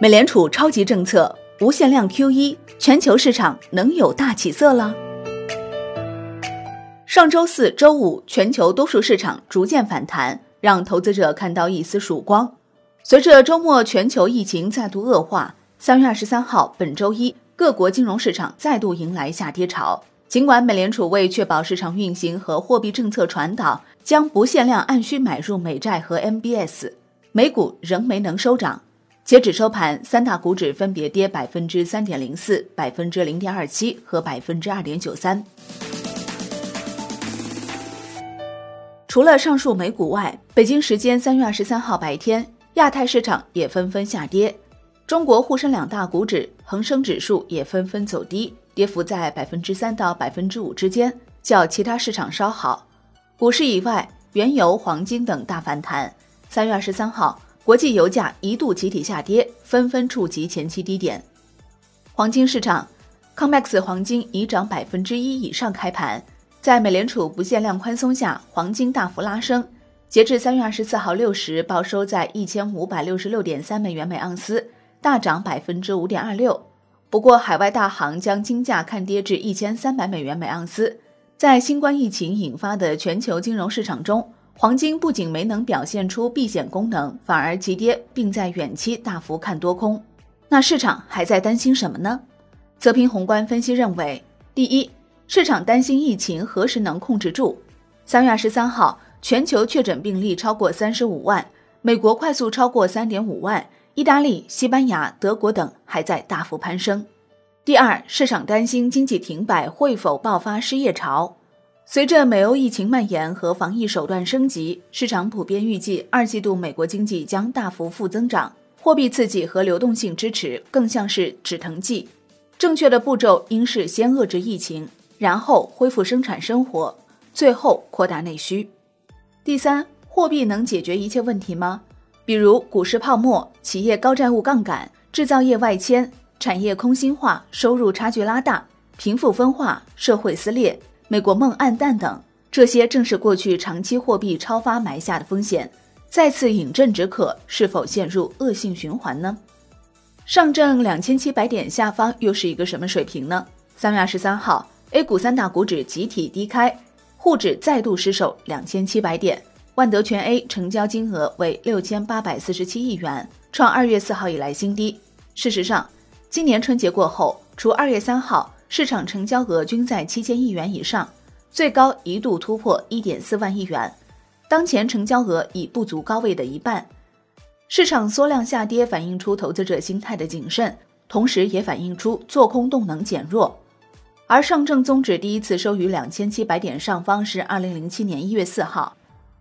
美联储超级政策无限量 QE，全球市场能有大起色了？上周四周五，全球多数市场逐渐反弹，让投资者看到一丝曙光。随着周末全球疫情再度恶化，三月二十三号，本周一，各国金融市场再度迎来下跌潮。尽管美联储为确保市场运行和货币政策传导，将不限量按需买入美债和 MBS，美股仍没能收涨。截止收盘，三大股指分别跌百分之三点零四、百分之零点二七和百分之二点九三。除了上述美股外，北京时间三月二十三号白天，亚太市场也纷纷下跌。中国沪深两大股指、恒生指数也纷纷走低，跌幅在百分之三到百分之五之间，较其他市场稍好。股市以外，原油、黄金等大反弹。三月二十三号。国际油价一度集体下跌，纷纷触及前期低点。黄金市场，COMEX 黄金已涨百分之一以上开盘。在美联储不限量宽松下，黄金大幅拉升。截至三月二十四号六时，报收在一千五百六十六点三美元每盎司，大涨百分之五点二六。不过，海外大行将金价看跌至一千三百美元每盎司。在新冠疫情引发的全球金融市场中，黄金不仅没能表现出避险功能，反而急跌，并在远期大幅看多空。那市场还在担心什么呢？泽平宏观分析认为，第一，市场担心疫情何时能控制住。三月二十三号，全球确诊病例超过三十五万，美国快速超过三点五万，意大利、西班牙、德国等还在大幅攀升。第二，市场担心经济停摆会否爆发失业潮。随着美欧疫情蔓延和防疫手段升级，市场普遍预计二季度美国经济将大幅负增长。货币刺激和流动性支持更像是止疼剂。正确的步骤应是先遏制疫情，然后恢复生产生活，最后扩大内需。第三，货币能解决一切问题吗？比如股市泡沫、企业高债务杠杆、制造业外迁、产业空心化、收入差距拉大、贫富分化、社会撕裂。美国梦暗淡等，这些正是过去长期货币超发埋下的风险。再次饮鸩止渴，是否陷入恶性循环呢？上证两千七百点下方又是一个什么水平呢？三月二十三号，A 股三大股指集体低开，沪指再度失守两千七百点，万德全 A 成交金额为六千八百四十七亿元，创二月四号以来新低。事实上，今年春节过后，除二月三号。市场成交额均在七千亿元以上，最高一度突破一点四万亿元。当前成交额已不足高位的一半，市场缩量下跌，反映出投资者心态的谨慎，同时也反映出做空动能减弱。而上证综指第一次收于两千七百点上方是二零零七年一月四号，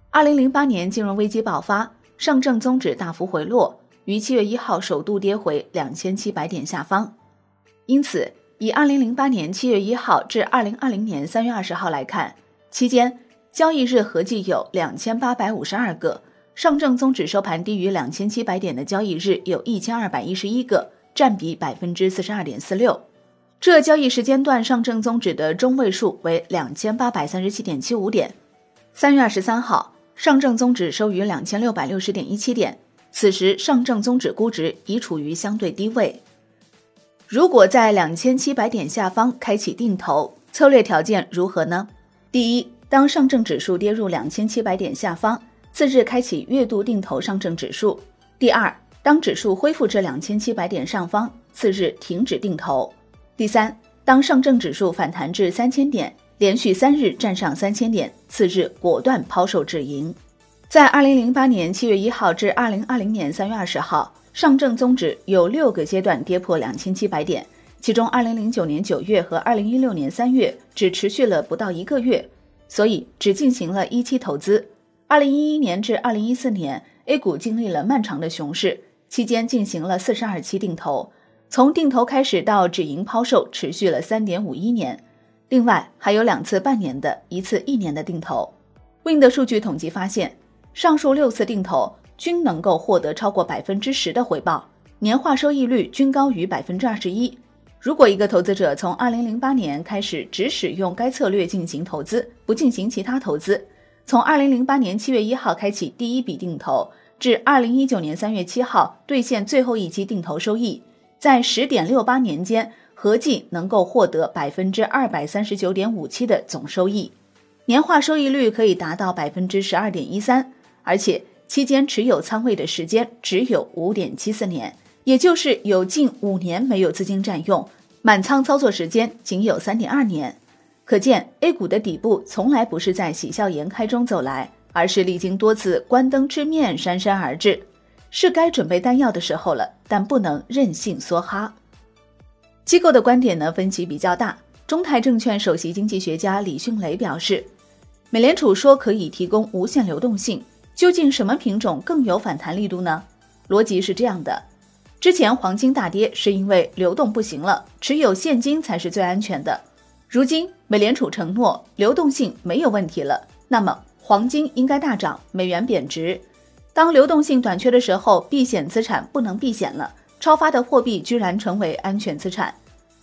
二零零八年金融危机爆发，上证综指大幅回落，于七月一号首度跌回两千七百点下方，因此。以二零零八年七月一号至二零二零年三月二十号来看，期间交易日合计有两千八百五十二个，上证综指收盘低于两千七百点的交易日有一千二百一十一个，占比百分之四十二点四六。这交易时间段上证综指的中位数为两千八百三十七点七五点。三月二十三号，上证综指收于两千六百六十点一七点，此时上证综指估值已处于相对低位。如果在两千七百点下方开启定投，策略条件如何呢？第一，当上证指数跌入两千七百点下方，次日开启月度定投上证指数；第二，当指数恢复至两千七百点上方，次日停止定投；第三，当上证指数反弹至三千点，连续三日站上三千点，次日果断抛售止盈。在二零零八年七月一号至二零二零年三月二十号。上证综指有六个阶段跌破两千七百点，其中二零零九年九月和二零一六年三月只持续了不到一个月，所以只进行了一期投资。二零一一年至二零一四年，A 股经历了漫长的熊市，期间进行了四十二期定投，从定投开始到止盈抛售持续了三点五一年，另外还有两次半年的，一次一年的定投。Win 的数据统计发现，上述六次定投。均能够获得超过百分之十的回报，年化收益率均高于百分之二十一。如果一个投资者从二零零八年开始只使用该策略进行投资，不进行其他投资，从二零零八年七月一号开启第一笔定投，至二零一九年三月七号兑现最后一期定投收益，在十点六八年间合计能够获得百分之二百三十九点五七的总收益，年化收益率可以达到百分之十二点一三，而且期间持有仓位的时间只有五点七四年，也就是有近五年没有资金占用，满仓操作时间仅有三点二年。可见，A 股的底部从来不是在喜笑颜开中走来，而是历经多次关灯吃面姗姗而至，是该准备弹药的时候了，但不能任性梭哈。机构的观点呢分歧比较大。中泰证券首席经济学家李迅雷表示，美联储说可以提供无限流动性，究竟什么品种更有反弹力度呢？逻辑是这样的：之前黄金大跌是因为流动不行了，持有现金才是最安全的。如今，美联储承诺流动性没有问题了，那么黄金应该大涨，美元贬值。当流动性短缺的时候，避险资产不能避险了，超发的货币居然成为安全资产。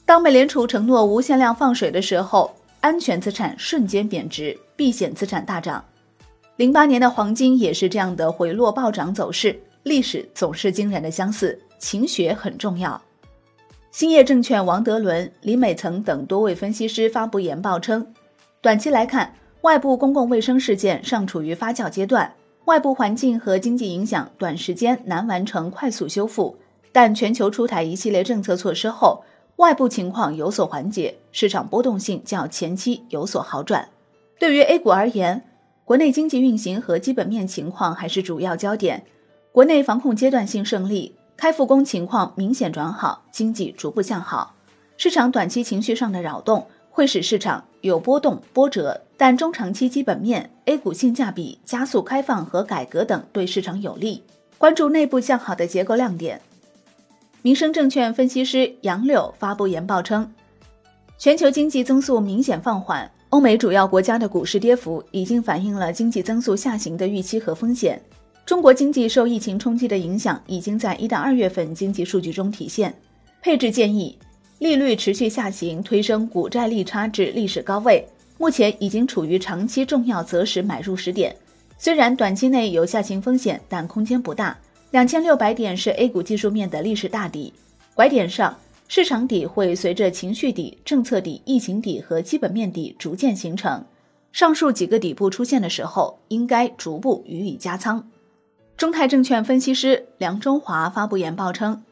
当美联储承诺无限量放水的时候，安全资产瞬间贬值，避险资产大涨。零八年的黄金也是这样的回落暴涨走势，历史总是惊人的相似，勤学很重要。兴业证券王德伦、李美曾等多位分析师发布研报称，短期来看，外部公共卫生事件尚处于发酵阶段，外部环境和经济影响短时间难完成快速修复。但全球出台一系列政策措施后，外部情况有所缓解，市场波动性较前期有所好转。对于 A 股而言，国内经济运行和基本面情况还是主要焦点，国内防控阶段性胜利。开复工情况明显转好，经济逐步向好，市场短期情绪上的扰动会使市场有波动波折，但中长期基本面、A 股性价比、加速开放和改革等对市场有利。关注内部向好的结构亮点。民生证券分析师杨柳发布研报称，全球经济增速明显放缓，欧美主要国家的股市跌幅已经反映了经济增速下行的预期和风险。中国经济受疫情冲击的影响，已经在一到二月份经济数据中体现。配置建议，利率持续下行，推升股债利差至历史高位，目前已经处于长期重要择时买入时点。虽然短期内有下行风险，但空间不大。两千六百点是 A 股技术面的历史大底，拐点上，市场底会随着情绪底、政策底、疫情底和基本面底逐渐形成。上述几个底部出现的时候，应该逐步予以加仓。中泰证券分析师梁中华发布研报称，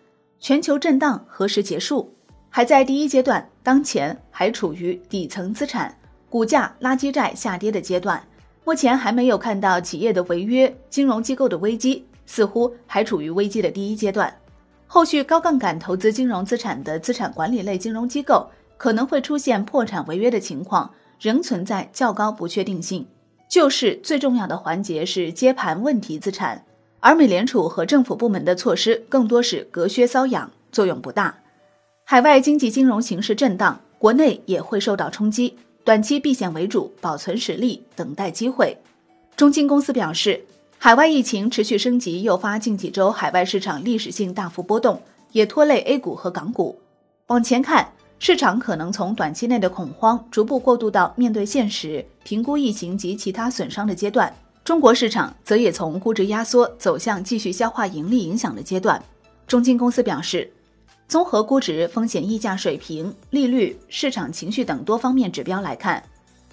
全球震荡何时结束？还在第一阶段，当前还处于底层资产、股价、垃圾债下跌的阶段，目前还没有看到企业的违约、金融机构的危机，似乎还处于危机的第一阶段。后续高杠杆投资金融资产的资产管理类金融机构可能会出现破产违约的情况，仍存在较高不确定性。救市最重要的环节是接盘问题资产。而美联储和政府部门的措施更多是隔靴搔痒，作用不大。海外经济金融形势震荡，国内也会受到冲击，短期避险为主，保存实力，等待机会。中金公司表示，海外疫情持续升级，诱发近几周海外市场历史性大幅波动，也拖累 A 股和港股。往前看，市场可能从短期内的恐慌逐步过渡到面对现实、评估疫情及其他损伤的阶段。中国市场则也从估值压缩走向继续消化盈利影响的阶段。中金公司表示，综合估值、风险溢价水平、利率、市场情绪等多方面指标来看，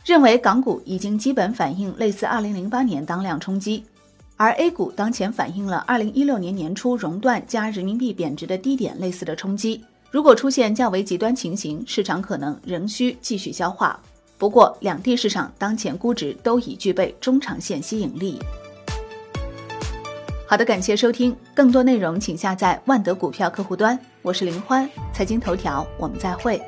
认为港股已经基本反映类似2008年当量冲击，而 A 股当前反映了2016年年初熔断加人民币贬值的低点类似的冲击。如果出现较为极端情形，市场可能仍需继续消化。不过，两地市场当前估值都已具备中长线吸引力。好的，感谢收听，更多内容请下载万德股票客户端。我是林欢，财经头条，我们再会。